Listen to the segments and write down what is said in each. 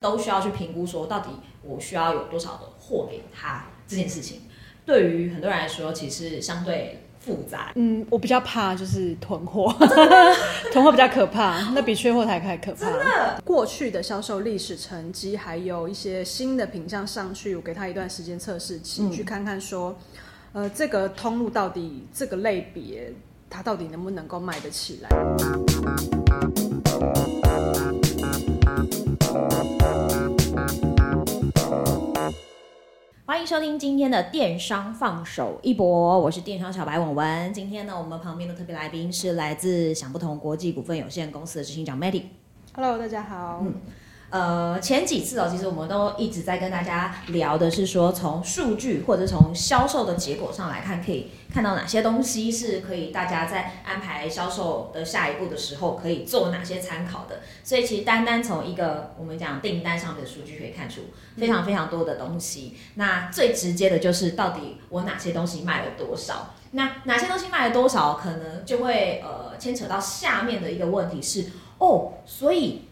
都需要去评估说，到底我需要有多少的货给他这件事情，对于很多人来说，其实相对复杂。嗯，我比较怕就是囤货，囤货比较可怕，那比缺货还还可怕。真的，过去的销售历史成绩，还有一些新的品项上去，我给他一段时间测试期，嗯、去看看说，呃，这个通路到底这个类别，它到底能不能够卖得起来。欢迎收听今天的电商放手一搏，我是电商小白文文。今天呢，我们旁边的特别来宾是来自想不同国际股份有限公司的执行长 Matty。Hello，大家好。嗯呃，前几次哦，其实我们都一直在跟大家聊的是说，从数据或者从销售的结果上来看，可以看到哪些东西是可以大家在安排销售的下一步的时候可以做哪些参考的。所以其实单单从一个我们讲订单上面的数据可以看出非常非常多的东西。嗯、那最直接的就是到底我哪些东西卖了多少？那哪些东西卖了多少，可能就会呃牵扯到下面的一个问题是哦，所以。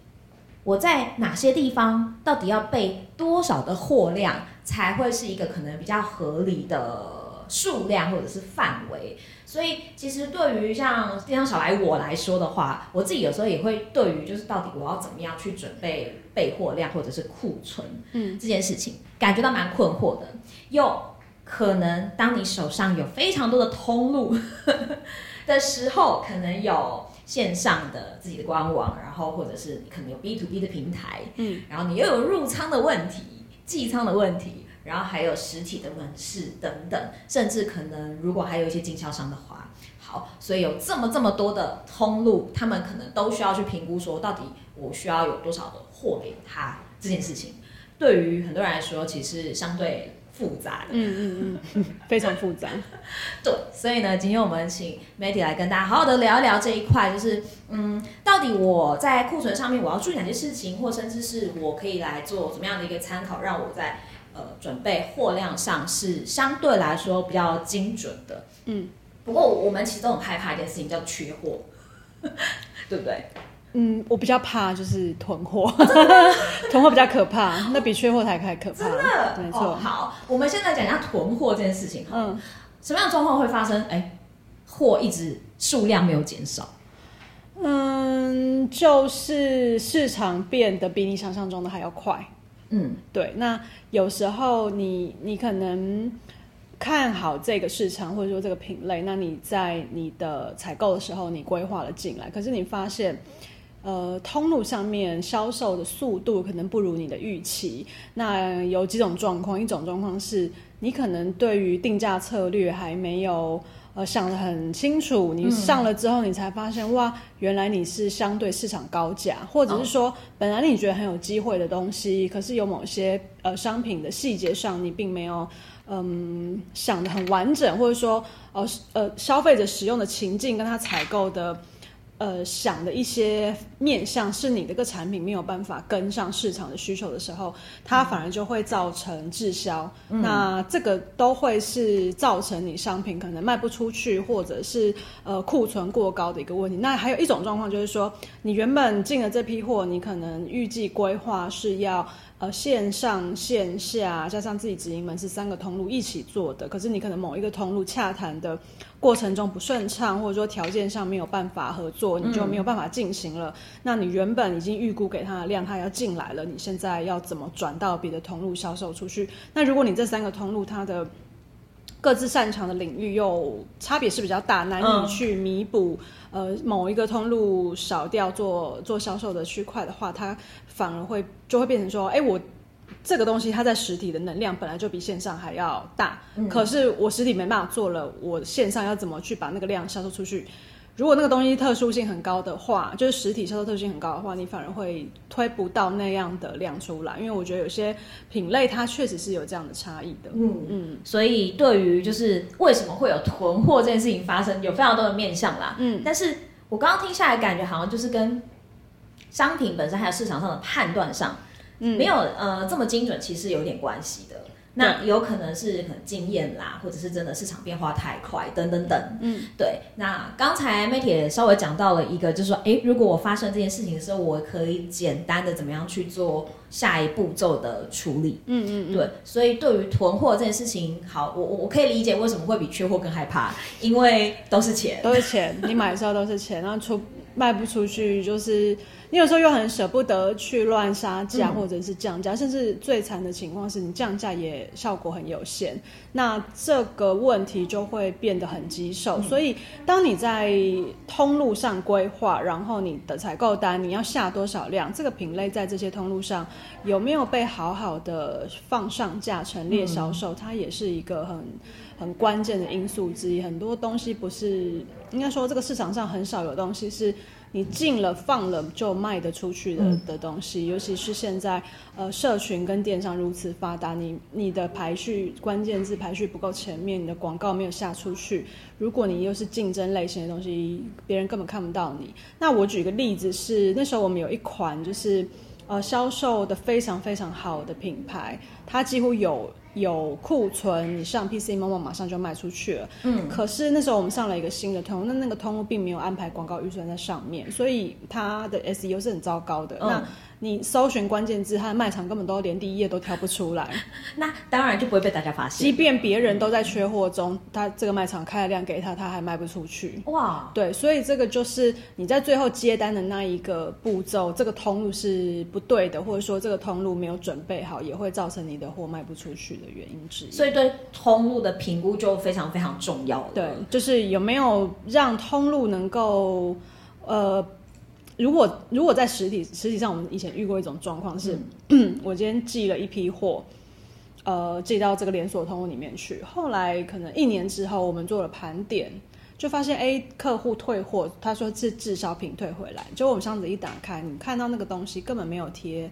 我在哪些地方到底要备多少的货量，才会是一个可能比较合理的数量或者是范围？所以其实对于像电商小白我来说的话，我自己有时候也会对于就是到底我要怎么样去准备备货量或者是库存，嗯，这件事情感觉到蛮困惑的。又可能当你手上有非常多的通路的时候，可能有。线上的自己的官网，然后或者是你可能有 B to B 的平台，嗯，然后你又有入仓的问题、寄仓的问题，然后还有实体的门市等等，甚至可能如果还有一些经销商的话，好，所以有这么这么多的通路，他们可能都需要去评估说，到底我需要有多少的货给他这件事情，对于很多人来说，其实相对。复杂的，嗯嗯嗯，非常复杂。对，所以呢，今天我们请 Matty 来跟大家好好的聊一聊这一块，就是嗯，到底我在库存上面我要注意哪些事情，或甚至是我可以来做怎么样的一个参考，让我在呃准备货量上是相对来说比较精准的。嗯，不过我们其实都很害怕一件事情叫缺货，对不对？嗯，我比较怕就是囤货，囤货比较可怕，那比缺货还还可怕。真的，没错。哦，好，我们现在讲一下囤货这件事情。嗯，什么样的状况会发生？哎，货一直数量没有减少。嗯，就是市场变得比你想象中的还要快。嗯，对。那有时候你你可能看好这个市场或者说这个品类，那你在你的采购的时候你规划了进来，可是你发现。呃，通路上面销售的速度可能不如你的预期。那有几种状况，一种状况是你可能对于定价策略还没有呃想得很清楚，你上了之后你才发现、嗯、哇，原来你是相对市场高价，或者是说本来你觉得很有机会的东西，可是有某些呃商品的细节上你并没有嗯想得很完整，或者说呃呃消费者使用的情境跟他采购的。呃，想的一些面向是你这个产品没有办法跟上市场的需求的时候，它反而就会造成滞销。嗯、那这个都会是造成你商品可能卖不出去，或者是呃库存过高的一个问题。那还有一种状况就是说，你原本进了这批货，你可能预计规划是要。呃，线上线下加上自己直营门是三个通路一起做的，可是你可能某一个通路洽谈的过程中不顺畅，或者说条件上没有办法合作，你就没有办法进行了。嗯、那你原本已经预估给他的量，他要进来了，你现在要怎么转到别的通路销售出去？那如果你这三个通路它的各自擅长的领域又差别是比较大，难以去弥补。呃，某一个通路少掉做做销售的区块的话，它反而会就会变成说，哎，我这个东西它在实体的能量本来就比线上还要大，嗯、可是我实体没办法做了，我线上要怎么去把那个量销售出去？如果那个东西特殊性很高的话，就是实体销售特殊性很高的话，你反而会推不到那样的量出来。因为我觉得有些品类它确实是有这样的差异的。嗯嗯，所以对于就是为什么会有囤货这件事情发生，有非常多的面向啦。嗯，但是我刚刚听下来感觉好像就是跟商品本身还有市场上的判断上，嗯，没有呃这么精准，其实有点关系的。那有可能是很经验啦，或者是真的市场变化太快，等等等。嗯，对。那刚才 Matty 也稍微讲到了一个，就是说，诶，如果我发生这件事情的时候，我可以简单的怎么样去做下一步骤的处理。嗯嗯嗯，对，所以对于囤货这件事情，好，我我我可以理解为什么会比缺货更害怕，因为都是钱，都是钱，你买的时候都是钱，然后出卖不出去就是。你有时候又很舍不得去乱杀价或者是降价，嗯、甚至最惨的情况是你降价也效果很有限，那这个问题就会变得很棘手。嗯、所以，当你在通路上规划，然后你的采购单你要下多少量，这个品类在这些通路上有没有被好好的放上架陈列销售，嗯、它也是一个很很关键的因素之一。很多东西不是，应该说这个市场上很少有东西是。你进了放了就卖得出去的、嗯、的东西，尤其是现在呃社群跟电商如此发达，你你的排序关键字排序不够前面，你的广告没有下出去，如果你又是竞争类型的东西，别人根本看不到你。那我举个例子是，那时候我们有一款就是呃销售的非常非常好的品牌，它几乎有。有库存，你上 pcm 马上就卖出去了。嗯，可是那时候我们上了一个新的通路，那那个通路并没有安排广告预算在上面，所以它的 SEO 是很糟糕的。那你搜寻关键字，它的卖场根本都连第一页都挑不出来，那当然就不会被大家发现。即便别人都在缺货中，他这个卖场开了量给他，他还卖不出去。哇，对，所以这个就是你在最后接单的那一个步骤，这个通路是不对的，或者说这个通路没有准备好，也会造成你的货卖不出去的原因之一。所以对通路的评估就非常非常重要了。对，就是有没有让通路能够呃。如果如果在实体实体上，我们以前遇过一种状况是，嗯、我今天寄了一批货，呃，寄到这个连锁通路里面去。后来可能一年之后，我们做了盘点，就发现 A 客户退货，他说是滞销品退回来。结果我们箱子一打开，你看到那个东西根本没有贴。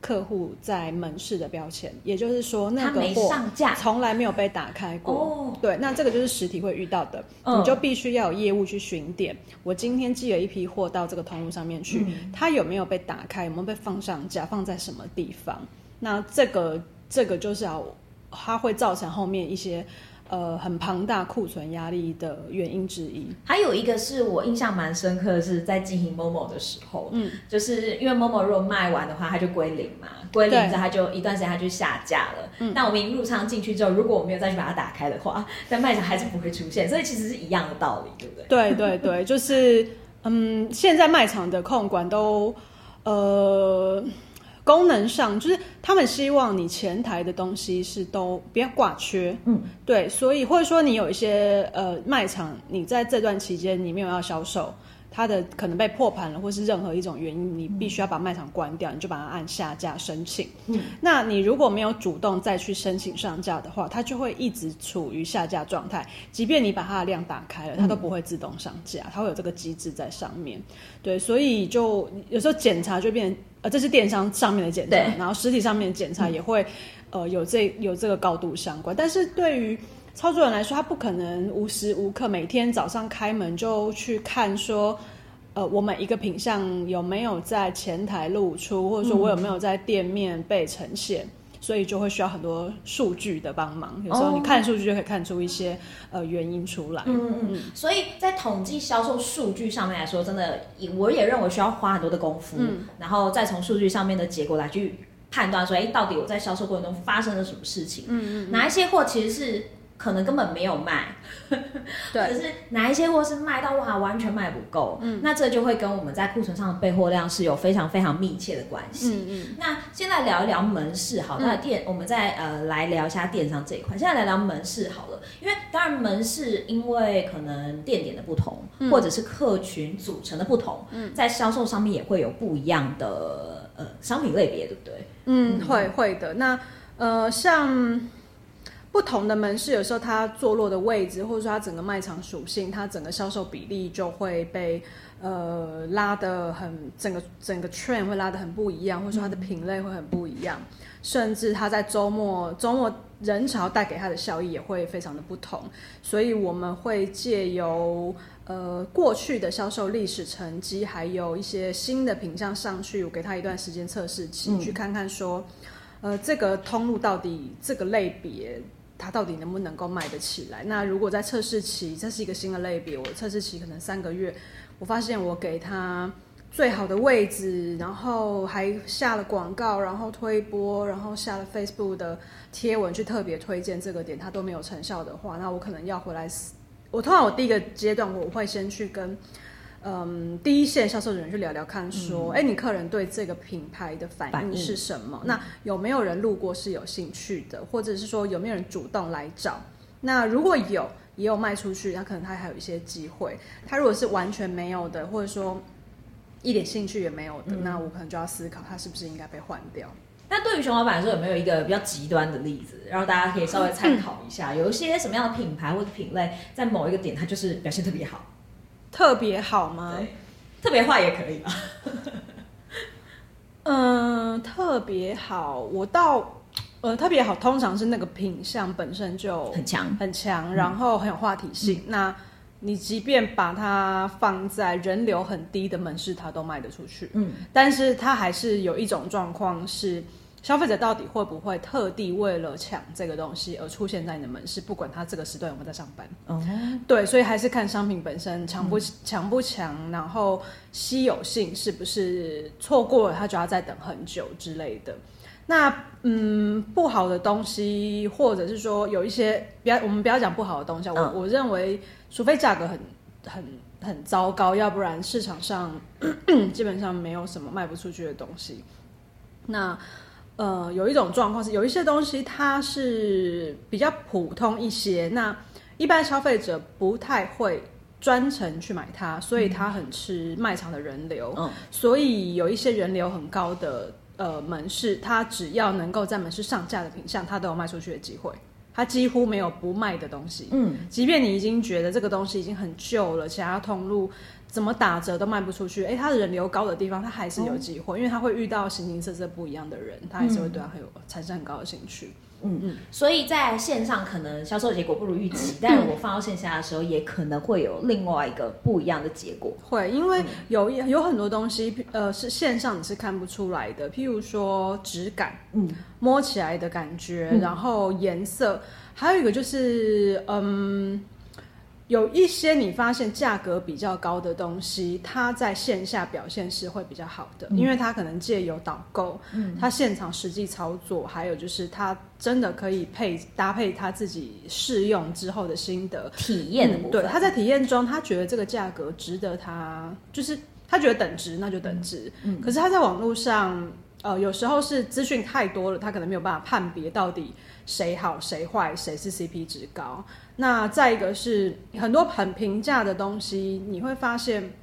客户在门市的标签，也就是说那个货从来没有被打开过。哦，对，那这个就是实体会遇到的，嗯、你就必须要有业务去巡店。我今天寄了一批货到这个通路上面去，嗯、它有没有被打开？有没有被放上架？放在什么地方？那这个这个就是要，它会造成后面一些。呃，很庞大库存压力的原因之一，还有一个是我印象蛮深刻的是在进行 Momo 的时候，嗯，就是因为 Momo 如果卖完的话，它就归零嘛，归零之后它就一段时间它就下架了。嗯，那我们一入仓进去之后，如果我没有再去把它打开的话，在卖场还是不会出现，所以其实是一样的道理，对不对？对对对，就是嗯，现在卖场的控管都呃。功能上就是他们希望你前台的东西是都不要挂缺，嗯，对，所以或者说你有一些呃卖场，你在这段期间你没有要销售，它的可能被破盘了，或是任何一种原因，你必须要把卖场关掉，你就把它按下架申请。嗯，那你如果没有主动再去申请上架的话，它就会一直处于下架状态，即便你把它的量打开了，它都不会自动上架，它会有这个机制在上面。对，所以就有时候检查就变。呃，这是电商上面的检查，然后实体上面的检查也会，嗯、呃，有这有这个高度相关。但是对于操作人来说，他不可能无时无刻每天早上开门就去看说，呃，我每一个品相有没有在前台露出，或者说我有没有在店面被呈现。嗯所以就会需要很多数据的帮忙，有时候你看数据就可以看出一些、哦、呃原因出来。嗯嗯嗯。所以在统计销售数据上面来说，真的，我也认为需要花很多的功夫，嗯、然后再从数据上面的结果来去判断说，哎，到底我在销售过程中发生了什么事情？嗯嗯，嗯。哪一些货其实是？可能根本没有卖，对，可是哪一些货是卖到哇，完全卖不够，嗯，那这就会跟我们在库存上的备货量是有非常非常密切的关系。嗯嗯。那现在聊一聊门市，好，那电，嗯、我们再呃来聊一下电商这一块。现在来聊门市好了，因为当然门市因为可能店点的不同，嗯、或者是客群组成的不同，嗯，在销售上面也会有不一样的呃商品类别，对不对？嗯，嗯会会的。那呃像。不同的门市，有时候它坐落的位置，或者说它整个卖场属性，它整个销售比例就会被呃拉得很，整个整个 trend 会拉得很不一样，或者说它的品类会很不一样，甚至它在周末周末人潮带给它的效益也会非常的不同。所以我们会借由呃过去的销售历史成绩，还有一些新的品项上去，我给它一段时间测试期，嗯、去看看说，呃这个通路到底这个类别。它到底能不能够卖得起来？那如果在测试期，这是一个新的类别，我测试期可能三个月，我发现我给他最好的位置，然后还下了广告，然后推播，然后下了 Facebook 的贴文去特别推荐这个点，它都没有成效的话，那我可能要回来。我通常我第一个阶段我会先去跟嗯第一线销售人员去聊聊看，说，哎、嗯，你客人对这个品牌的反应是什么？那有没有人路过是有兴趣的，或者是说有没有人主动来找？那如果有，也有卖出去，那可能他还有一些机会。他如果是完全没有的，或者说一点兴趣也没有的，嗯、那我可能就要思考他是不是应该被换掉。那对于熊老板来说，有没有一个比较极端的例子，然后大家可以稍微参考一下？嗯、有一些什么样的品牌或者品类，在某一个点它就是表现特别好，特别好吗？特别坏也可以吧。嗯，特别好，我到。呃，特别好，通常是那个品相本身就很强，很强，然后很有话题性。嗯、那你即便把它放在人流很低的门市，它都卖得出去。嗯，但是它还是有一种状况是，消费者到底会不会特地为了抢这个东西而出现在你的门市，不管他这个时段有没有在上班。哦，对，所以还是看商品本身强不强不强，然后稀有性是不是错过了，他就要再等很久之类的。那嗯，不好的东西，或者是说有一些，不要我们不要讲不好的东西，嗯、我我认为，除非价格很很很糟糕，要不然市场上 基本上没有什么卖不出去的东西。那呃，有一种状况是，有一些东西它是比较普通一些，那一般消费者不太会专程去买它，所以它很吃卖场的人流，嗯、所以有一些人流很高的。呃，门市它只要能够在门市上架的品相，它都有卖出去的机会，它几乎没有不卖的东西。嗯，即便你已经觉得这个东西已经很旧了，其他通路怎么打折都卖不出去，哎，它的人流高的地方，他还是有机会，嗯、因为他会遇到形形色色不一样的人，他还是会对他很有产生很高的兴趣。嗯嗯，所以在线上可能销售结果不如预期，但是我放到线下的时候，也可能会有另外一个不一样的结果。会，因为有有很多东西，呃，是线上你是看不出来的，譬如说质感，嗯，摸起来的感觉，嗯、然后颜色，还有一个就是，嗯。有一些你发现价格比较高的东西，它在线下表现是会比较好的，嗯、因为它可能借由导购，嗯，它现场实际操作，还有就是它真的可以配搭配他自己试用之后的心得体验的部分。对，他在体验中，他觉得这个价格值得他，就是他觉得等值，那就等值。嗯，可是他在网络上，呃，有时候是资讯太多了，他可能没有办法判别到底谁好谁坏，谁是 CP 值高。那再一个是很多很平价的东西，你会发现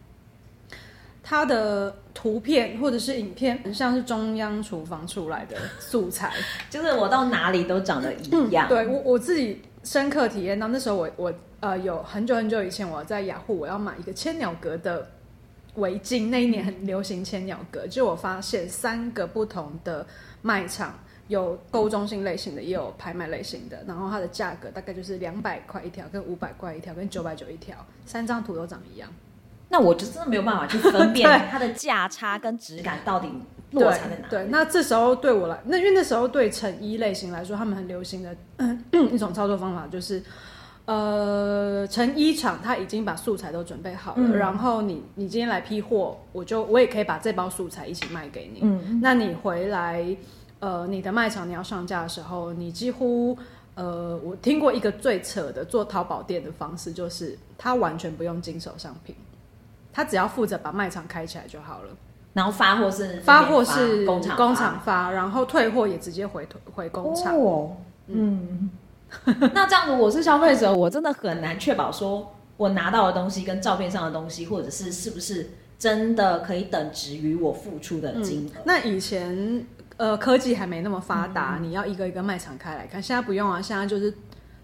它的图片或者是影片很像是中央厨房出来的素材，就是我到哪里都长得一样。嗯、对我我自己深刻体验到，那时候我我呃有很久很久以前我在雅虎我要买一个千鸟格的围巾，那一年很流行千鸟格，就我发现三个不同的卖场。有购物中心类型的，也有拍卖类型的，然后它的价格大概就是两百块一条，跟五百块一条，跟九百九一条，三张图都长一样。那我就真的没有办法去分辨它的价差跟质感到底落差在哪里。对，对，那这时候对我来，那因为那时候对成衣类型来说，他们很流行的 一种操作方法就是，呃，成衣厂他已经把素材都准备好了，嗯、然后你你今天来批货，我就我也可以把这包素材一起卖给你。嗯，那你回来。呃，你的卖场你要上架的时候，你几乎呃，我听过一个最扯的做淘宝店的方式，就是他完全不用经手商品，他只要负责把卖场开起来就好了。然后发货是发货是工厂工厂发，然后退货也直接回回工厂。哦，嗯，那这样子我是消费者，我真的很难确保说我拿到的东西跟照片上的东西，或者是是不是真的可以等值于我付出的金额。嗯，那以前。呃，科技还没那么发达，嗯、你要一个一个卖场开来看。现在不用啊，现在就是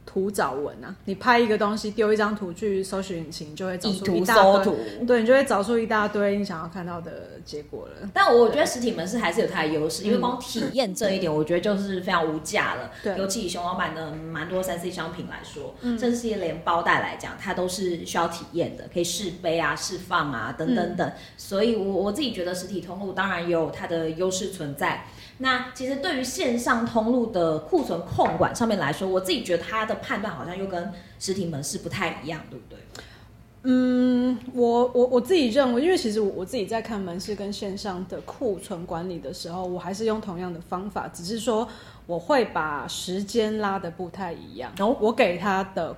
图找文啊，你拍一个东西，丢一张图去搜寻引擎，就会找出一大堆。图对，你就会找出一大堆你想要看到的结果了。但我觉得实体门市还是有它的优势，因为光体验这一点，我觉得就是非常无价了。对，尤其以熊老板的蛮多三 C 商品来说，甚至是连包袋来讲，它都是需要体验的，可以试背啊、试放啊等等等。嗯、所以我我自己觉得实体通路当然也有它的优势存在。那其实对于线上通路的库存控管上面来说，我自己觉得它的判断好像又跟实体门市不太一样，对不对？嗯，我我我自己认为，因为其实我我自己在看门市跟线上的库存管理的时候，我还是用同样的方法，只是说我会把时间拉的不太一样。然后我给他的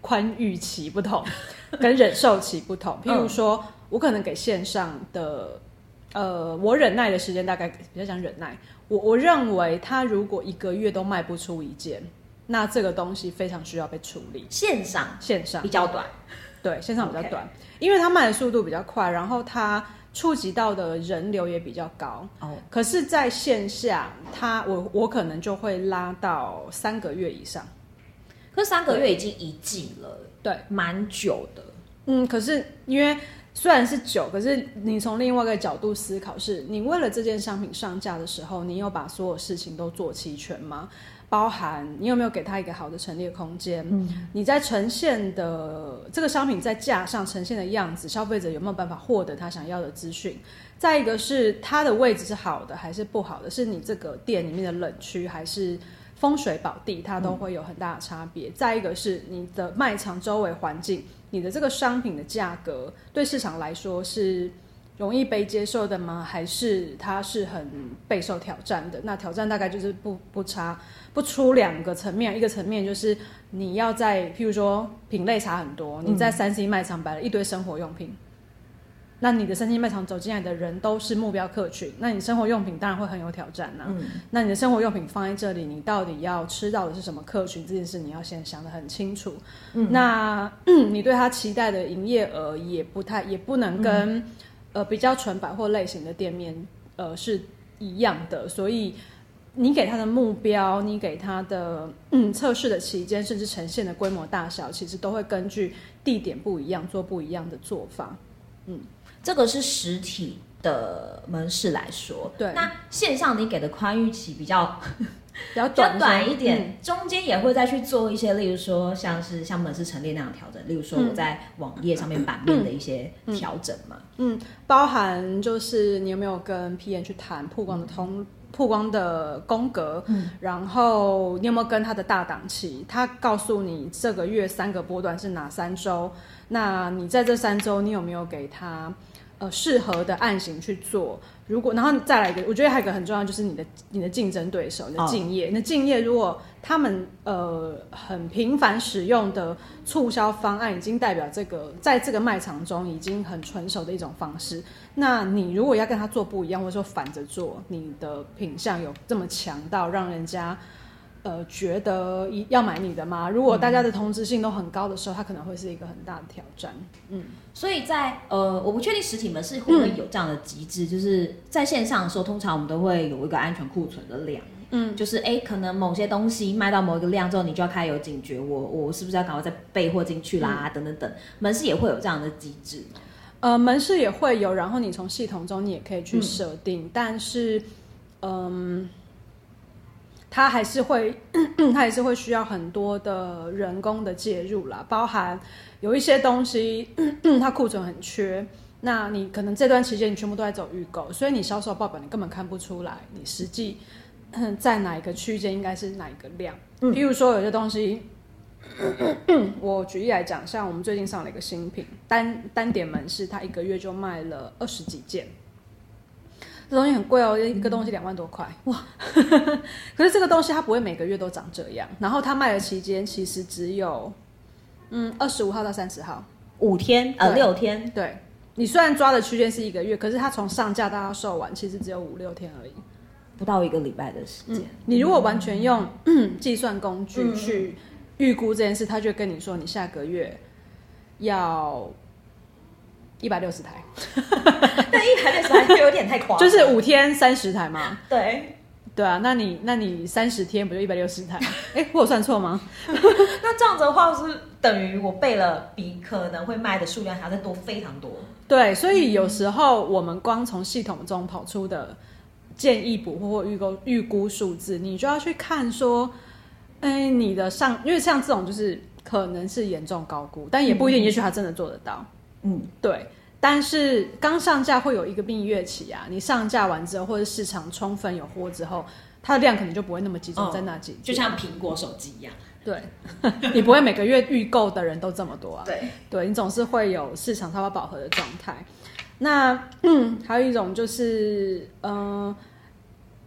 宽裕期不同，跟忍受期不同。譬如说，我可能给线上的，呃，我忍耐的时间大概比较讲忍耐。我我认为他如果一个月都卖不出一件，那这个东西非常需要被处理。线上线上比较短。对，线上比较短.因为它卖的速度比较快，然后它触及到的人流也比较高。哦，oh. 可是在线下，它我我可能就会拉到三个月以上。可是三个月已经一季了，对，蛮久的。嗯，可是因为虽然是久，可是你从另外一个角度思考是，是你为了这件商品上架的时候，你有把所有事情都做齐全吗？包含你有没有给他一个好的陈列空间？嗯，你在呈现的这个商品在架上呈现的样子，消费者有没有办法获得他想要的资讯？再一个是它的位置是好的还是不好的？是你这个店里面的冷区还是风水宝地？它都会有很大的差别。嗯，再一个是你的卖场周围环境，你的这个商品的价格对市场来说是容易被接受的吗？还是它是很备受挑战的？那挑战大概就是不不差。不出两个层面，一个层面就是你要在，譬如说品类差很多，你在三 C 卖场摆了一堆生活用品，嗯、那你的三星卖场走进来的人都是目标客群，那你生活用品当然会很有挑战呐、啊。嗯、那你的生活用品放在这里，你到底要吃到的是什么客群？这件事你要先想得很清楚。嗯、那、嗯、你对他期待的营业额也不太，也不能跟、嗯、呃比较纯百货类型的店面呃是一样的，所以。你给他的目标，你给他的嗯测试的期间，甚至呈现的规模大小，其实都会根据地点不一样做不一样的做法。嗯，这个是实体的门市来说，对。那线上你给的宽裕期比较比较 短，短一点，嗯、中间也会再去做一些，例如说像是像门市陈列那样调整，例如说我在网页上面版面的一些调整嘛嗯。嗯，包含就是你有没有跟 PM 去谈曝光的通。嗯曝光的宫格，嗯、然后你有没有跟他的大档期？他告诉你这个月三个波段是哪三周？那你在这三周，你有没有给他呃适合的案型去做？如果然后再来一个，我觉得还有一个很重要，就是你的你的竞争对手，你的敬业，哦、你的竞业如果他们呃很频繁使用的促销方案，已经代表这个在这个卖场中已经很纯熟的一种方式。那你如果要跟他做不一样，或者说反着做，你的品相有这么强到让人家呃觉得要买你的吗？如果大家的同质性都很高的时候，它可能会是一个很大的挑战。嗯。所以在呃，我不确定实体门市会不会有这样的机制，嗯、就是在线上的时候，通常我们都会有一个安全库存的量，嗯，就是哎，可能某些东西卖到某一个量之后，你就要开始有警觉，我我是不是要赶快再备货进去啦，嗯、等等等，门市也会有这样的机制。呃，门市也会有，然后你从系统中你也可以去设定，嗯、但是，嗯。它还是会，它还是会需要很多的人工的介入啦，包含有一些东西 它库存很缺，那你可能这段期间你全部都在走预购，所以你销售报表你根本看不出来你实际 在哪一个区间应该是哪一个量。嗯，比如说有些东西，我举例来讲，像我们最近上了一个新品，单单点门市，它一个月就卖了二十几件。这东西很贵哦，一个东西两万多块哇！可是这个东西它不会每个月都长这样，然后它卖的期间其实只有嗯二十五号到三十号，五天呃六天。对，你虽然抓的区间是一个月，可是它从上架到它售完其实只有五六天而已，不到一个礼拜的时间。嗯、你如果完全用 计算工具去预估这件事，他就跟你说你下个月要。一百六十台，但一百六十台就有点太夸张，就是五天三十台嘛。对，对啊，那你那你三十天不就一百六十台？哎、欸，我有算错吗？那这样子的话，是等于我备了比可能会卖的数量还要再多非常多。对，所以有时候我们光从系统中跑出的建议补货或预购预估数字，你就要去看说，哎、欸，你的上，因为像这种就是可能是严重高估，但也不一定，也许他真的做得到。嗯，对，但是刚上架会有一个蜜月期啊，你上架完之后，或者市场充分有货之后，它的量可能就不会那么集中在那几、嗯，就像苹果手机一样。对，你不会每个月预购的人都这么多啊。对，对你总是会有市场差不多饱和的状态。那嗯，还有一种就是，嗯、呃，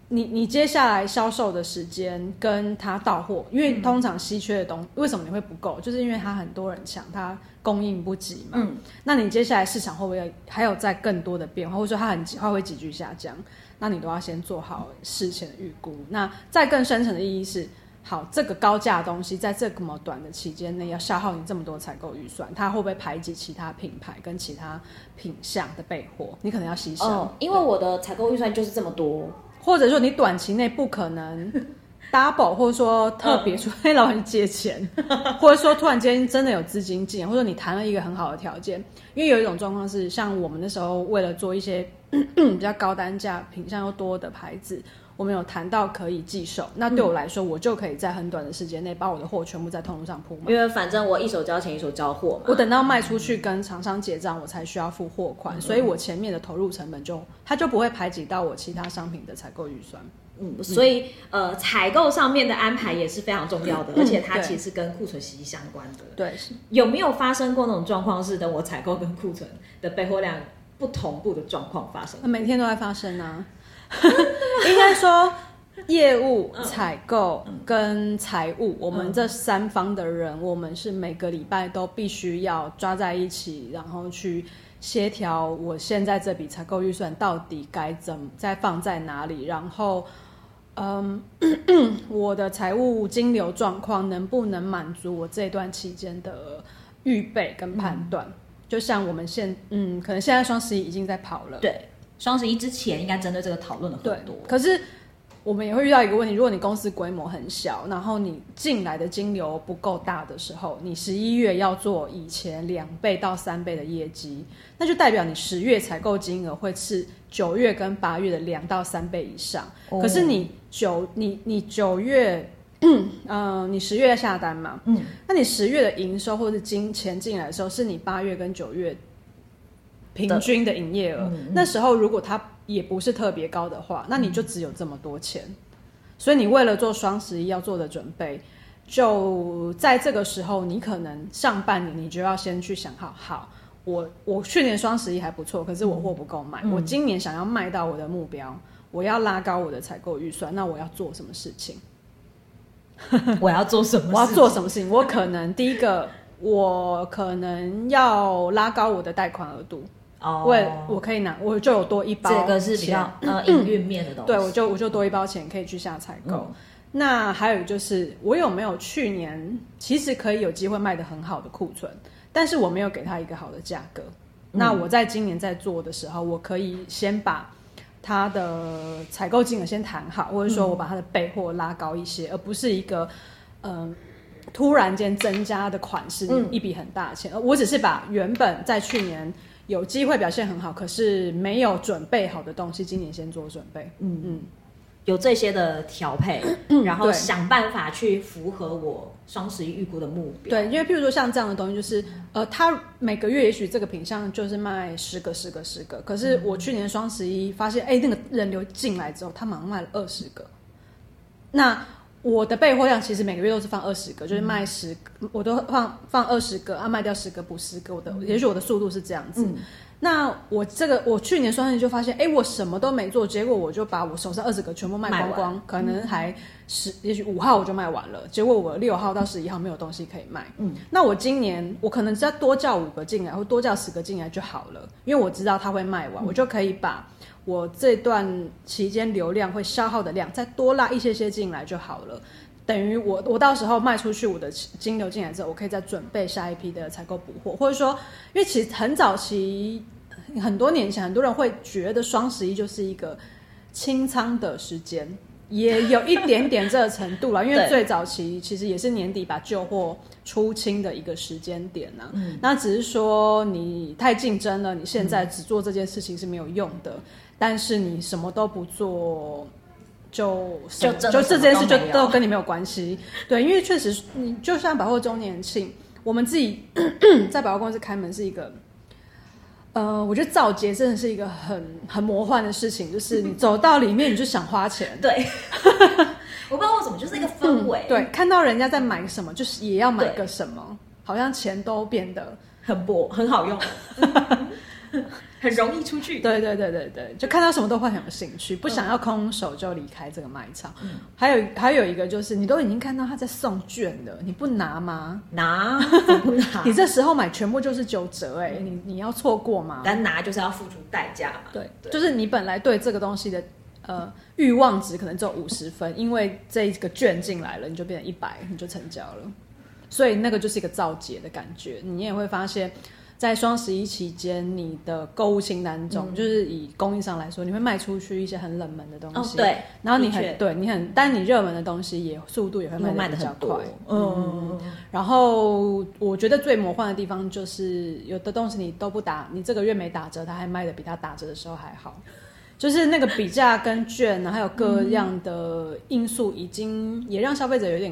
你你接下来销售的时间跟它到货，因为通常稀缺的东西，为什么你会不够？就是因为它很多人抢，它供应不及嘛。嗯，那你接下来市场会不会还有再更多的变化，或者说它很它会急剧下降？那你都要先做好事前的预估。那再更深层的意义是。好，这个高价的东西在这么短的期间内要消耗你这么多采购预算，它会不会排挤其他品牌跟其他品项的备货？你可能要牺牲。哦，因为我的采购预算就是这么多，或者说你短期内不可能 double，或者说特别除非老板借钱，或者说突然间真的有资金进，或者你谈了一个很好的条件。因为有一种状况是，像我们那时候为了做一些 比较高单价、品相又多的牌子。我们有谈到可以寄售，那对我来说，我就可以在很短的时间内把我的货全部在通路上铺满。因为反正我一手交钱一手交货嘛，我等到卖出去跟厂商结账，我才需要付货款，嗯，所以我前面的投入成本就它就不会排挤到我其他商品的采购预算。嗯，所以呃，采购上面的安排也是非常重要的，嗯，而且它其实跟库存息息相关的。对，有没有发生过那种状况是等我采购跟库存的备货量不同步的状况发生？每天都在发生啊。应该说，业务、采购跟财务，我们这三方的人，我们是每个礼拜都必须要抓在一起，然后去协调。我现在这笔采购预算到底该怎么再放在哪里？然后，嗯，我的财务金流状况能不能满足我这段期间的预备跟判断？就像我们现，嗯，可能现在双十一已经在跑了，对。双十一之前应该针对这个讨论了很多。可是我们也会遇到一个问题：如果你公司规模很小，然后你进来的金流不够大的时候，你十一月要做以前两倍到三倍的业绩，那就代表你十月采购金额会是九月跟八月的两到三倍以上。哦、可是你九你你九月，嗯、呃，你十月下单嘛？嗯，那你十月的营收或者是金钱进来的时候，是你八月跟九月。平均的营业额，嗯，那时候如果它也不是特别高的话，那你就只有这么多钱。嗯，所以你为了做双十一要做的准备，就在这个时候，你可能上半年你就要先去想好，好，我我去年双十一还不错，可是我货不够卖，嗯，我今年想要卖到我的目标，我要拉高我的采购预算，那我要做什么事情？我要做什么？我要做什么事情？我可能第一个，我可能要拉高我的贷款额度。哦，为我可以拿，我就有多一包。这个是比较呃营运面的东西。对，我就我就多一包钱可以去下采购。嗯。那还有就是，我有没有去年其实可以有机会卖的很好的库存，但是我没有给他一个好的价格。嗯。那我在今年在做的时候，我可以先把他的采购金额先谈好，或者说我把他的备货拉高一些，嗯，而不是一个嗯、呃、突然间增加的款式一笔很大的钱。而我只是把原本在去年。有机会表现很好，可是没有准备好的东西，今年先做准备。嗯嗯，有这些的调配，然后想办法去符合我双十一预估的目标。对，因为譬如说像这样的东西，就是呃，他每个月也许这个品相就是卖十个、十个、十个，可是我去年双十一发现，哎、欸，那个人流进来之后，他马上卖了二十个。那我的备货量其实每个月都是放二十个，就是卖十个，我都放放二十个啊，卖掉十个补十个。我的也许我的速度是这样子。嗯、那我这个我去年双十一就发现，哎、欸，我什么都没做，结果我就把我手上二十个全部卖光光，可能还十，也许五号我就卖完了。结果我六号到十一号没有东西可以卖。嗯，那我今年我可能只要多叫五个进来，或多叫十个进来就好了，因为我知道它会卖完，嗯、我就可以把。我这段期间流量会消耗的量再多拉一些些进来就好了，等于我我到时候卖出去我的金流进来之后，我可以再准备下一批的采购补货，或者说，因为其实很早期很多年前，很多人会觉得双十一就是一个清仓的时间，也有一点点这个程度了，因为最早期其实也是年底把旧货出清的一个时间点呢、啊嗯。那只是说你太竞争了，你现在只做这件事情是没有用的。但是你什么都不做，就就就这件事就都跟你没有关系。对，因为确实你就像百货周年庆，我们自己 在百货公司开门是一个，呃，我觉得造节真的是一个很很魔幻的事情，就是你走到里面你就想花钱。对，我不知道为什么，就是一个氛围、嗯。对，看到人家在买什么，就是也要买个什么，好像钱都变得很薄，很好用。很容易出去，对对对对对，就看到什么都会很有兴趣，不想要空手就离开这个卖场。嗯、还有还有一个就是，你都已经看到他在送券了，你不拿吗？拿，不拿？你这时候买全部就是九折哎、欸，你你要错过吗？但拿就是要付出代价嘛。对，对就是你本来对这个东西的呃欲望值可能只有五十分，因为这个券进来了，你就变成一百，你就成交了。所以那个就是一个造节的感觉，你也会发现。在双十一期间，你的购物清单中，嗯、就是以供应商来说，你会卖出去一些很冷门的东西。哦、对，然后你很对你很，但你热门的东西也速度也会卖的比较快。嗯，然后我觉得最魔幻的地方就是，有的东西你都不打，你这个月没打折，它还卖的比它打折的时候还好。就是那个比价跟券呢，还有各样的因素，已经也让消费者有点。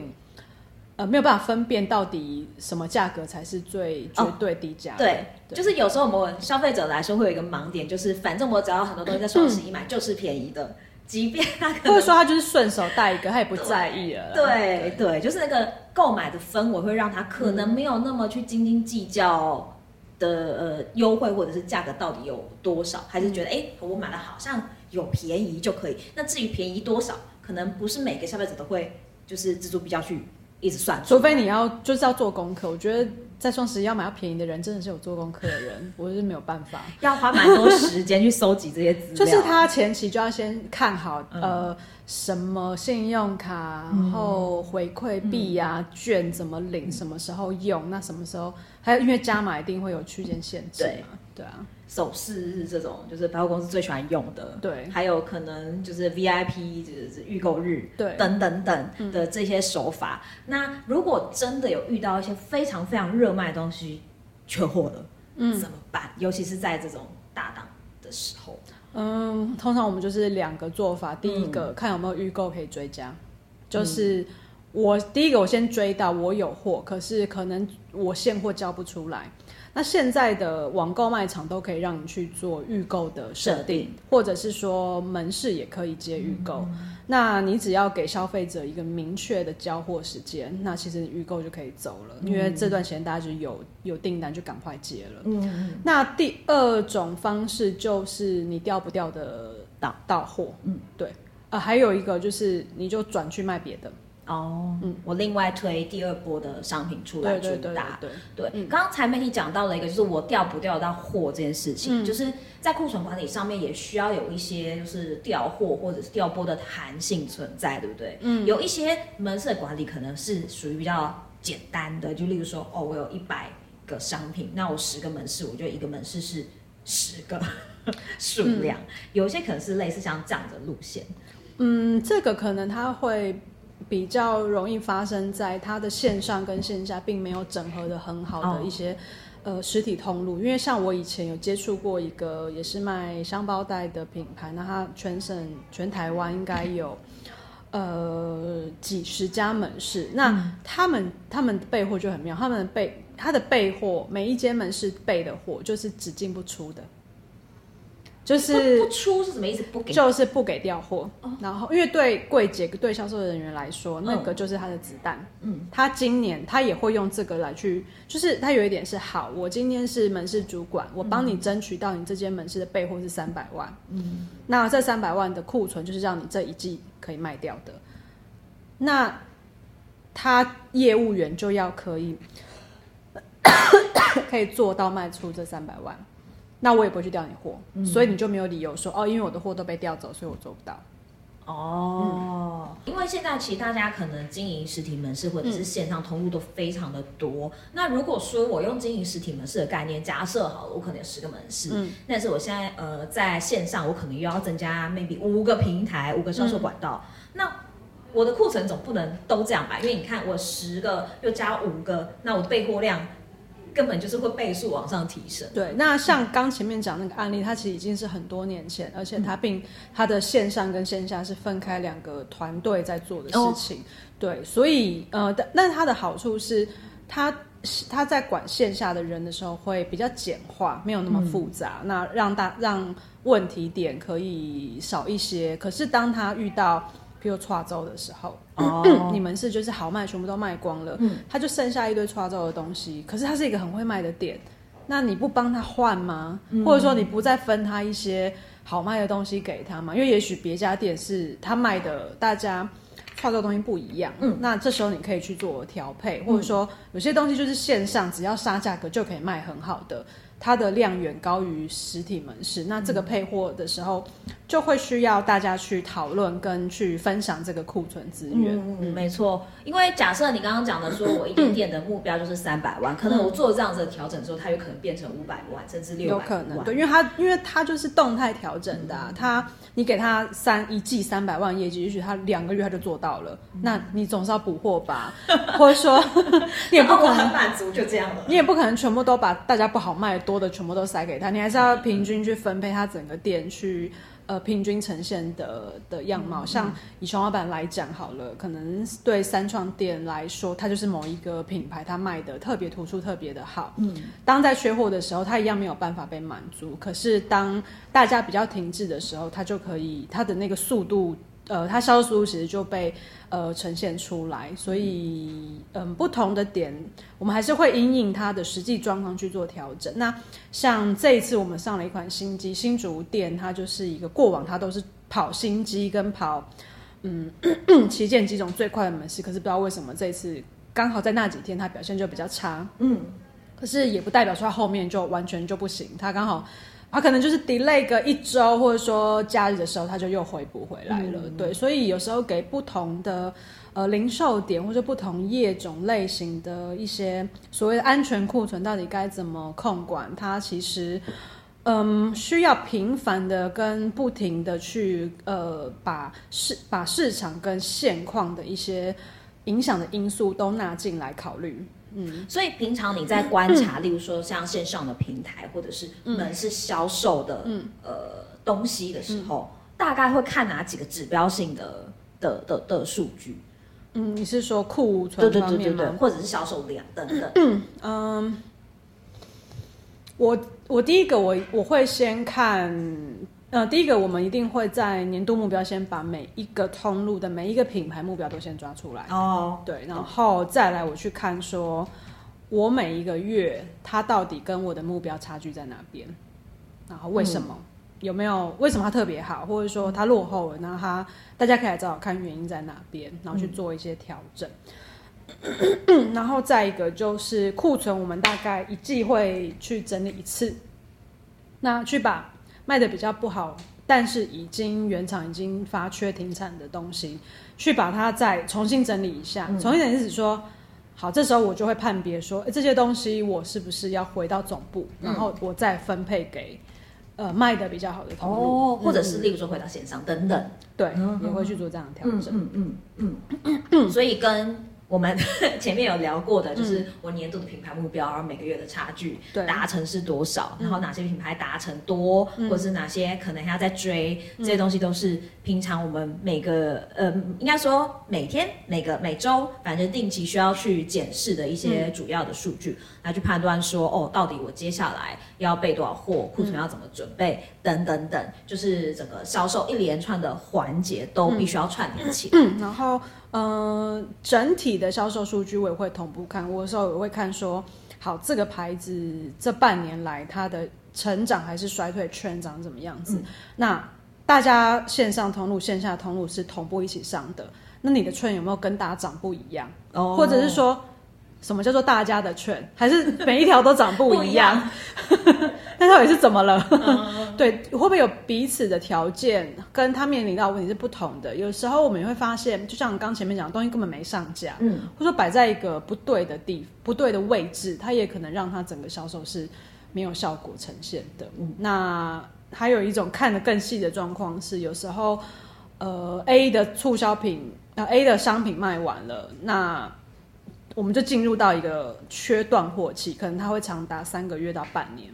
呃，没有办法分辨到底什么价格才是最绝对低价。哦。对，就是有时候我们消费者来说会有一个盲点，就是反正我只要很多东西在双十一买就是便宜的，即便他可能或者说他就是顺手带一个，他也不在意了。对对，对，就是那个购买的氛围会让他可能没有那么去斤斤计较的呃优惠或者是价格到底有多少，还是觉得哎我买了好像有便宜就可以。那至于便宜多少，可能不是每个消费者都会就是錙铢必较去。一直算，除非你要就是要做功课。我觉得在双十一要买到便宜的人，真的是有做功课的人，我是没有办法，要花蛮多时间去收集这些资料。就是他前期就要先看好，嗯、呃，什么信用卡，然后回馈币啊、嗯、券怎么领，什么时候用，那什么时候还有，因为加码一定会有区间限制嘛，对，对啊。首饰日这种就是百货公司最喜欢用的，对，还有可能就是 VIP 就是预购日，对，等等等的这些手法。嗯。那如果真的有遇到一些非常非常热卖的东西缺货了，嗯，怎么办？尤其是在这种大档的时候，嗯，通常我们就是两个做法。第一个，嗯，看有没有预购可以追加，就是我第一个我先追到我有货，可是可能我现货交不出来。那现在的网购卖场都可以让你去做预购的设定，或者是说门市也可以接预购。嗯。那你只要给消费者一个明确的交货时间，那其实预购就可以走了，因为这段时间大家就有有订单就赶快接了。嗯。那第二种方式就是你调不调的到到货。嗯，对。啊，还有一个就是你就转去卖别的。哦，嗯，我另外推第二波的商品出来主打，对对对，刚才媒体讲到了一个，就是我调不调到货这件事情，嗯，就是在库存管理上面也需要有一些就是调货或者是调拨的弹性存在，对不对？嗯，有一些门市的管理可能是属于比较简单的，就例如说，哦，我有一百个商品，那我十个门市，我觉得一个门市是十个 数量，嗯，有一些可能是类似像这样的路线，嗯，这个可能它会。比较容易发生在它的线上跟线下并没有整合的很好的一些、哦、呃实体通路，因为像我以前有接触过一个也是卖商包袋的品牌，那它全省全台湾应该有呃几十家门市，那他们他们备货就很妙，他们备他的备货每一间门市备的货就是只进不出的。就是不，不出是什么意思？不给就是不给调货，哦，然后因为对柜姐对销售人员来说，那个就是他的子弹。嗯，他今年他也会用这个来去，就是他有一点是好，我今天是门市主管，我帮你争取到你这间门市的备货是三百万。嗯，那这三百万的库存就是让你这一季可以卖掉的。那他业务员就要可以 可以做到卖出这三百万。那我也不会去调你货，嗯，所以你就没有理由说哦，因为我的货都被调走，所以我做不到。哦，嗯，因为现在其实大家可能经营实体门市或者是线上通路都非常的多。嗯，那如果说我用经营实体门市的概念，假设好了，我可能有十个门市，嗯，但是我现在呃在线上，我可能又要增加 maybe 五个平台，五个销售管道，嗯，那我的库存总不能都这样吧？因为你看我十个又加五个，那我备货量。根本就是会倍数往上提升。对，那像刚前面讲那个案例，它其实已经是很多年前，而且它并它的线上跟线下是分开两个团队在做的事情。哦、对，所以呃，但但它的好处是，它他在管线下的人的时候会比较简化，没有那么复杂，嗯、那让大让问题点可以少一些。可是当他遇到比如跨州的时候，你们是就是好卖全部都卖光了，嗯，他就剩下一堆跨州的东西。可是他是一个很会卖的店，那你不帮他换吗？或者说你不再分他一些好卖的东西给他吗？因为也许别家店是他卖的，大家。创作东西不一样，那这时候你可以去做调配，或者说有些东西就是线上只要杀价格就可以卖很好的。它的量远高于实体门市，那这个配货的时候就会需要大家去讨论跟去分享这个库存资源。嗯，嗯没错。因为假设你刚刚讲的说，我一点点的目标就是三百万，可能我做这样子的调整之后，它有可能变成五百万，甚至六百万。有可能，对，因为它因为它就是动态调整的，啊，它你给他三一季三百万业绩，也许他两个月他就做到了，嗯，那你总是要补货吧，或者说 你也不可能满足就这样了，你也不可能全部都把大家不好卖的多。多的全部都塞给他，你还是要平均去分配他整个店去，呃，平均呈现的的样貌。嗯、像以熊老板来讲好了，可能对三创店来说，它就是某一个品牌，它卖的特别突出，特别的好。嗯，当在缺货的时候，它一样没有办法被满足。可是当大家比较停滞的时候，它就可以，它的那个速度。呃，它销售速度其实就被呃呈现出来，所以嗯、呃，不同的点，我们还是会因应它的实际状况去做调整。那像这一次我们上了一款新机，新竹店，它就是一个过往它都是跑新机跟跑嗯 旗舰机种最快的门市，可是不知道为什么这一次刚好在那几天它表现就比较差，嗯，可是也不代表说它后面就完全就不行，它刚好。他可能就是 delay 个一周，或者说假日的时候，他就又回补回来了。嗯、对，所以有时候给不同的呃零售点或者不同业种类型的一些所谓的安全库存，到底该怎么控管？它其实嗯需要频繁的跟不停的去呃把市把市场跟现况的一些影响的因素都纳进来考虑。嗯，所以平常你在观察，嗯、例如说像线上的平台或者是门市销售的、嗯、呃东西的时候，嗯、大概会看哪几个指标性的的的的数据？嗯，你是说库存方面吗？对对对对对，或者是销售量等等？嗯，嗯，我我第一个我我会先看，呃，第一个我们一定会在年度目标先把每一个通路的每一个品牌目标都先抓出来哦，对，然后再来我去看说，我每一个月它到底跟我的目标差距在哪边，然后为什么、嗯、有没有为什么它特别好，或者说它落后了，然后它大家可以来找找看原因在哪边，然后去做一些调整，嗯、然后再一个就是库存，我们大概一季会去整理一次，那去把。卖的比较不好，但是已经原厂已经发缺停产的东西，去把它再重新整理一下。嗯、重新整理是指说，好，这时候我就会判别说，这些东西我是不是要回到总部，嗯、然后我再分配给呃卖的比较好的通路，哦，或者是例如说回到线上等等，对，嗯、也会去做这样的调整。嗯嗯嗯，嗯，嗯所以跟。我们 前面有聊过的，就是我年度的品牌目标，然后每个月的差距达成是多少，然后哪些品牌达成多，或者是哪些可能还要再追，这些东西都是平常我们每个呃，应该说每天、每个每周，反正定期需要去检视的一些主要的数据，来去判断说，哦，到底我接下来要备多少货，库存要怎么准备，等等等，就是整个销售一连串的环节都必须要串联起来，然后。嗯、呃，整体的销售数据我也会同步看，我有时候也会看说，好，这个牌子这半年来它的成长还是衰退，圈长怎么样子？嗯、那大家线上通路、线下通路是同步一起上的，那你的券有没有跟大家涨不一样？哦，或者是说？什么叫做大家的券？还是每一条都长不一样？那到底是怎么了？嗯、对，会不会有彼此的条件跟他面临到的问题是不同的？有时候我们也会发现，就像刚前面讲的东西根本没上架，嗯，或者说摆在一个不对的地、不对的位置，它也可能让它整个销售是没有效果呈现的。嗯，那还有一种看得更细的状况是，有时候呃 A 的促销品，呃 A 的商品卖完了，那我们就进入到一个缺断货期，可能它会长达三个月到半年。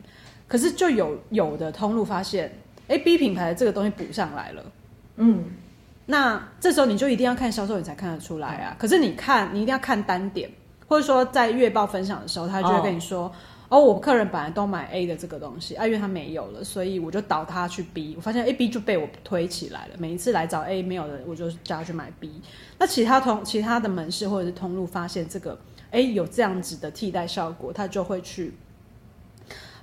可是就有有的通路发现，哎，B 品牌的这个东西补上来了，嗯，那这时候你就一定要看销售，你才看得出来啊。可是你看，你一定要看单点，或者说在月报分享的时候，他就会跟你说。哦哦，我客人本来都买 A 的这个东西，啊，因为他没有了，所以我就导他去 B。我发现 A、B 就被我推起来了。每一次来找 A 没有的，我就叫他去买 B。那其他同其他的门市或者是通路发现这个，哎，有这样子的替代效果，他就会去。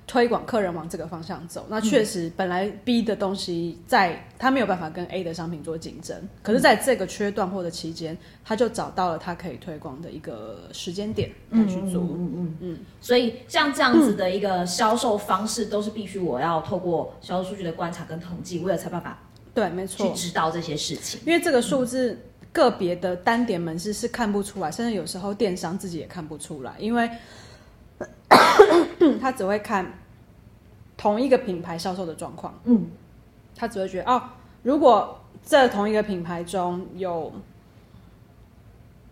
推广客人往这个方向走，那确实本来 B 的东西在他没有办法跟 A 的商品做竞争，可是在这个缺断货的期间，他就找到了他可以推广的一个时间点来去做。嗯嗯嗯，嗯。所以像这样子的一个销售方式，都是必须我要透过销售数据的观察跟统计，我有才办法。对，没错。去知道这些事情，因为这个数字个别的单点门市是看不出来，甚至有时候电商自己也看不出来，因为。他只会看同一个品牌销售的状况，嗯，他只会觉得哦，如果这同一个品牌中有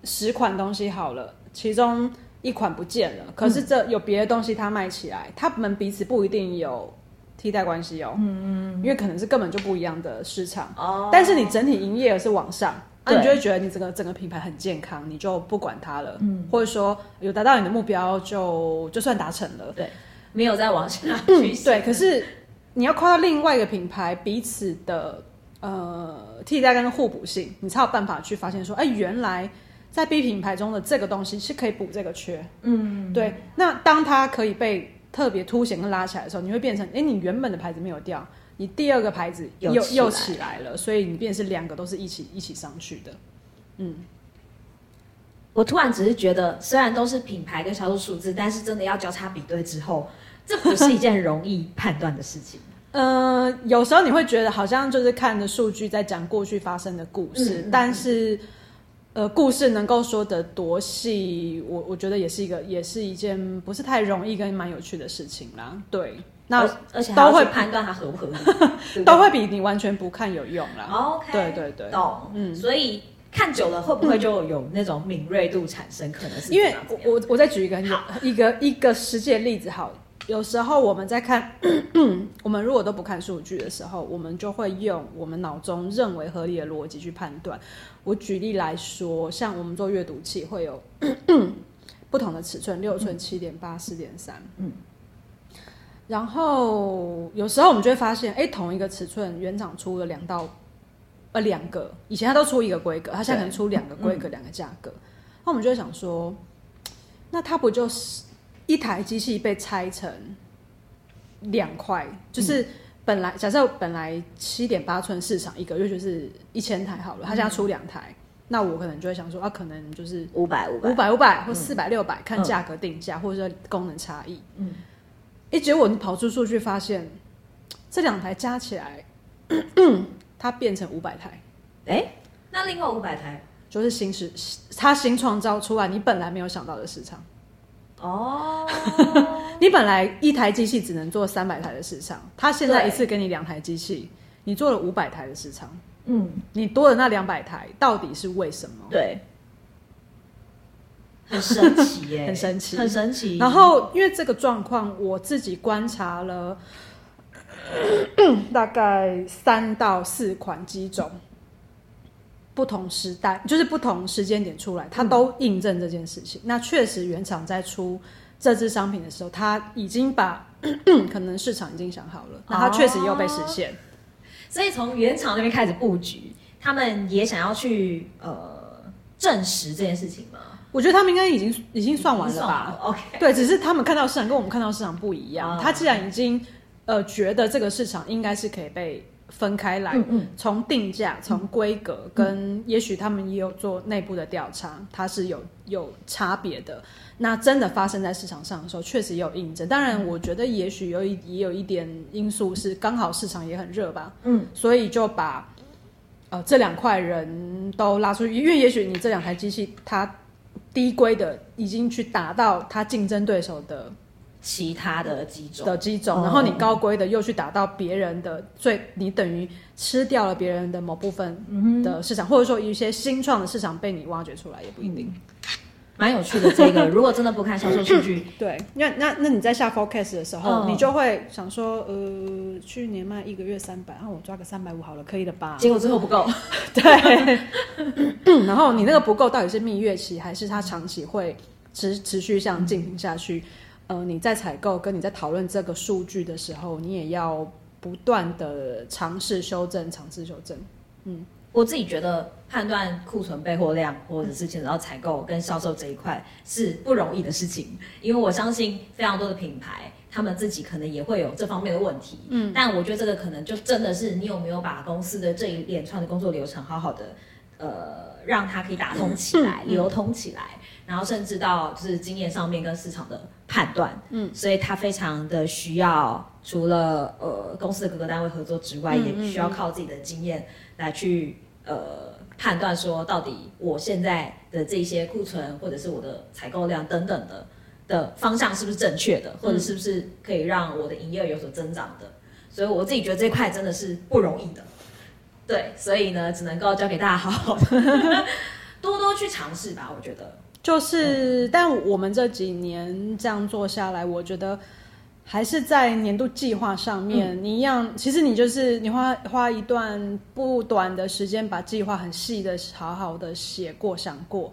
十款东西好了，其中一款不见了，可是这有别的东西他卖起来，他们彼此不一定有替代关系哦，嗯嗯，因为可能是根本就不一样的市场。哦，但是你整体营业额是往上。那、啊、你就会觉得你整个整个品牌很健康，你就不管它了，嗯，或者说有达到你的目标就就算达成了，对，没有再往下去、嗯。对，可是你要跨到另外一个品牌，彼此的呃替代跟互补性，你才有办法去发现说，哎，原来在 B 品牌中的这个东西是可以补这个缺，嗯，对。那当它可以被特别凸显跟拉起来的时候，你会变成，哎，你原本的牌子没有掉。你第二个牌子又又起，来了，所以你变成是两个都是一起一起上去的。嗯，我突然只是觉得，虽然都是品牌跟销售数字，但是真的要交叉比对之后，这不是一件容易判断的事情。呃，有时候你会觉得好像就是看着数据在讲过去发生的故事，嗯、但是呃，故事能够说得多细，我我觉得也是一个，也是一件不是太容易跟蛮有趣的事情啦。对。那而且都会判断它合不合理，都会比你完全不看有用啦。OK，对对对，懂。嗯，所以看久了会不会就有那种敏锐度产生？可能是因为我我我再举一个一个一个实际的例子。好，有时候我们在看，我们如果都不看数据的时候，我们就会用我们脑中认为合理的逻辑去判断。我举例来说，像我们做阅读器会有不同的尺寸，六寸、七点八、四点三，嗯。然后有时候我们就会发现，哎，同一个尺寸，原厂出了两到，呃，两个，以前它都出一个规格，它现在可能出两个规格，两个价格。那我们就会想说，那它不就是一台机器被拆成两块？就是本来假设本来七点八寸市场一个月就是一千台好了，它现在出两台，那我可能就会想说，啊，可能就是五百五百五百五百或四百六百，看价格定价，或者说功能差异，嗯。哎，结果你跑出数据发现，这两台加起来，它变成五百台。哎，那另外五百台就是新市，它新创造出来你本来没有想到的市场。哦，你本来一台机器只能做三百台的市场，他现在一次给你两台机器，你做了五百台的市场。嗯，你多了那两百台，到底是为什么？对。很神奇耶，很神奇，很神奇。然后，因为这个状况，我自己观察了大概三到四款机种，不同时代，就是不同时间点出来，它都印证这件事情。嗯、那确实，原厂在出这支商品的时候，它已经把 可能市场已经想好了，那它确实也有被实现。哦、所以，从原厂那边开始布局，他们也想要去呃证实这件事情吗？我觉得他们应该已经已经算完了吧？OK，对，只是他们看到市场跟我们看到市场不一样。Uh, 他既然已经呃觉得这个市场应该是可以被分开来，从、定价、从规格跟也许他们也有做内部的调查，它是有有差别的。那真的发生在市场上的时候，确实也有印证。当然，我觉得也许有一也有一点因素是刚好市场也很热吧，嗯，所以就把呃这两块人都拉出去，因为也许你这两台机器它。低规的已经去达到它竞争对手的其他的几种。的几种，然后你高规的又去打到别人的，最你等于吃掉了别人的某部分的市场，或者说一些新创的市场被你挖掘出来也不一定。蛮有趣的这个，如果真的不看销售数据，对，那那那你在下 forecast 的时候，哦、你就会想说，呃，去年卖一个月三百，然后我抓个三百五好了，可以了吧？结果最后不够，对，然后你那个不够到底是蜜月期，还是它长期会持持续这样进行下去，呃，你在采购跟你在讨论这个数据的时候，你也要不断的尝试修正，尝试修正。嗯，我自己觉得判断库存备货量或者是牵扯到采购跟销售这一块是不容易的事情，因为我相信非常多的品牌，他们自己可能也会有这方面的问题。嗯，但我觉得这个可能就真的是你有没有把公司的这一连串的工作流程好好的，呃，让它可以打通起来、流通起来。然后甚至到就是经验上面跟市场的判断，嗯，所以他非常的需要除了呃公司的各个单位合作之外，嗯、也需要靠自己的经验来去呃判断说到底我现在的这些库存或者是我的采购量等等的的方向是不是正确的，或者是不是可以让我的营业额有所增长的。所以我自己觉得这块真的是不容易的，对，所以呢只能够交给大家好好的 多多去尝试吧，我觉得。就是，但我们这几年这样做下来，我觉得还是在年度计划上面，嗯、你一样，其实你就是你花花一段不短的时间，把计划很细的、好好的写过、想过，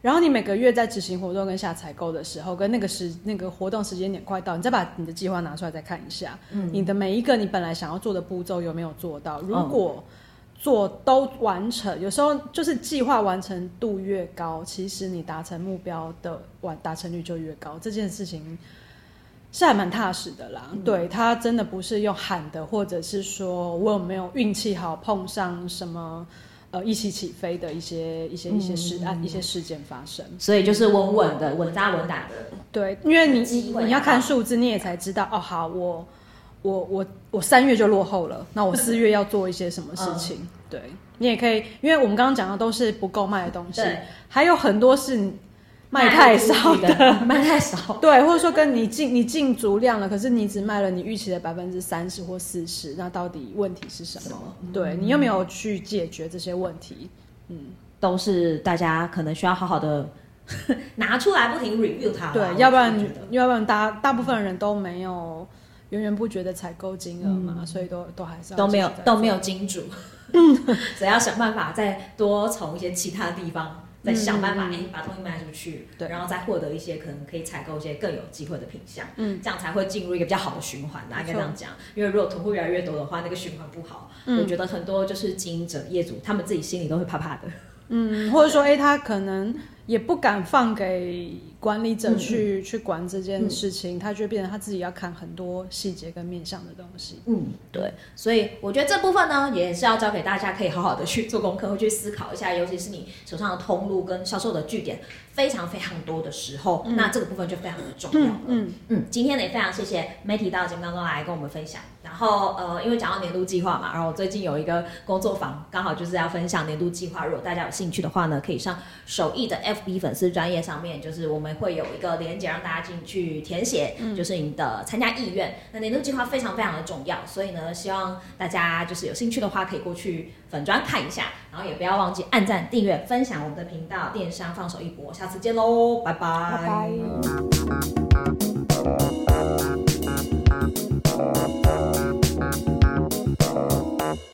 然后你每个月在执行活动跟下采购的时候，跟那个时那个活动时间点快到，你再把你的计划拿出来再看一下，嗯，你的每一个你本来想要做的步骤有没有做到？如果、嗯做都完成，有时候就是计划完成度越高，其实你达成目标的完达成率就越高。这件事情是还蛮踏实的啦。嗯、对，他真的不是用喊的，或者是说我有没有运气好碰上什么呃一起起飞的一些一些一些事案、嗯、一些事件发生。所以就是稳稳的、稳扎稳打的。对，因为你你你要看数字，你也才知道哦。好，我。我我我三月就落后了，那我四月要做一些什么事情？嗯、对，你也可以，因为我们刚刚讲的都是不够卖的东西，还有很多是卖太少的，卖太少，对，或者说跟你进你进足量了，可是你只卖了你预期的百分之三十或四十，那到底问题是什么？什么对，你有没有去解决这些问题？嗯，都是大家可能需要好好的 拿出来不停 review 它，对，要不然要不然大大部分人都没有。源源不绝的采购金额嘛，嗯、所以都都还是都没有都没有金主，所以要想办法再多从一些其他地方再想办法，哎、把东西卖出去，对，然后再获得一些可能可以采购一些更有机会的品相，嗯，这样才会进入一个比较好的循环，大概这样讲。因为如果囤货越来越多的话，那个循环不好，嗯、我觉得很多就是经营者业主他们自己心里都会怕怕的，嗯，或者说，哎、欸，他可能也不敢放给。管理者去、嗯、去管这件事情，嗯、他就会变成他自己要看很多细节跟面向的东西。嗯，对，所以我觉得这部分呢，也是要交给大家，可以好好的去做功课，会去思考一下。尤其是你手上的通路跟销售的据点非常非常多的时候，嗯、那这个部分就非常的重要了。嗯嗯，嗯，今天呢也非常谢谢 Matty 到节目当中来跟我们分享。然后呃，因为讲到年度计划嘛，然后我最近有一个工作坊，刚好就是要分享年度计划。如果大家有兴趣的话呢，可以上首艺的 FB 粉丝专业上面，就是我们。会有一个连接让大家进去填写，嗯、就是你的参加意愿。那年度计划非常非常的重要，所以呢，希望大家就是有兴趣的话，可以过去粉专看一下，然后也不要忘记按赞、订阅、分享我们的频道。电商放手一搏，下次见喽，拜拜。拜拜。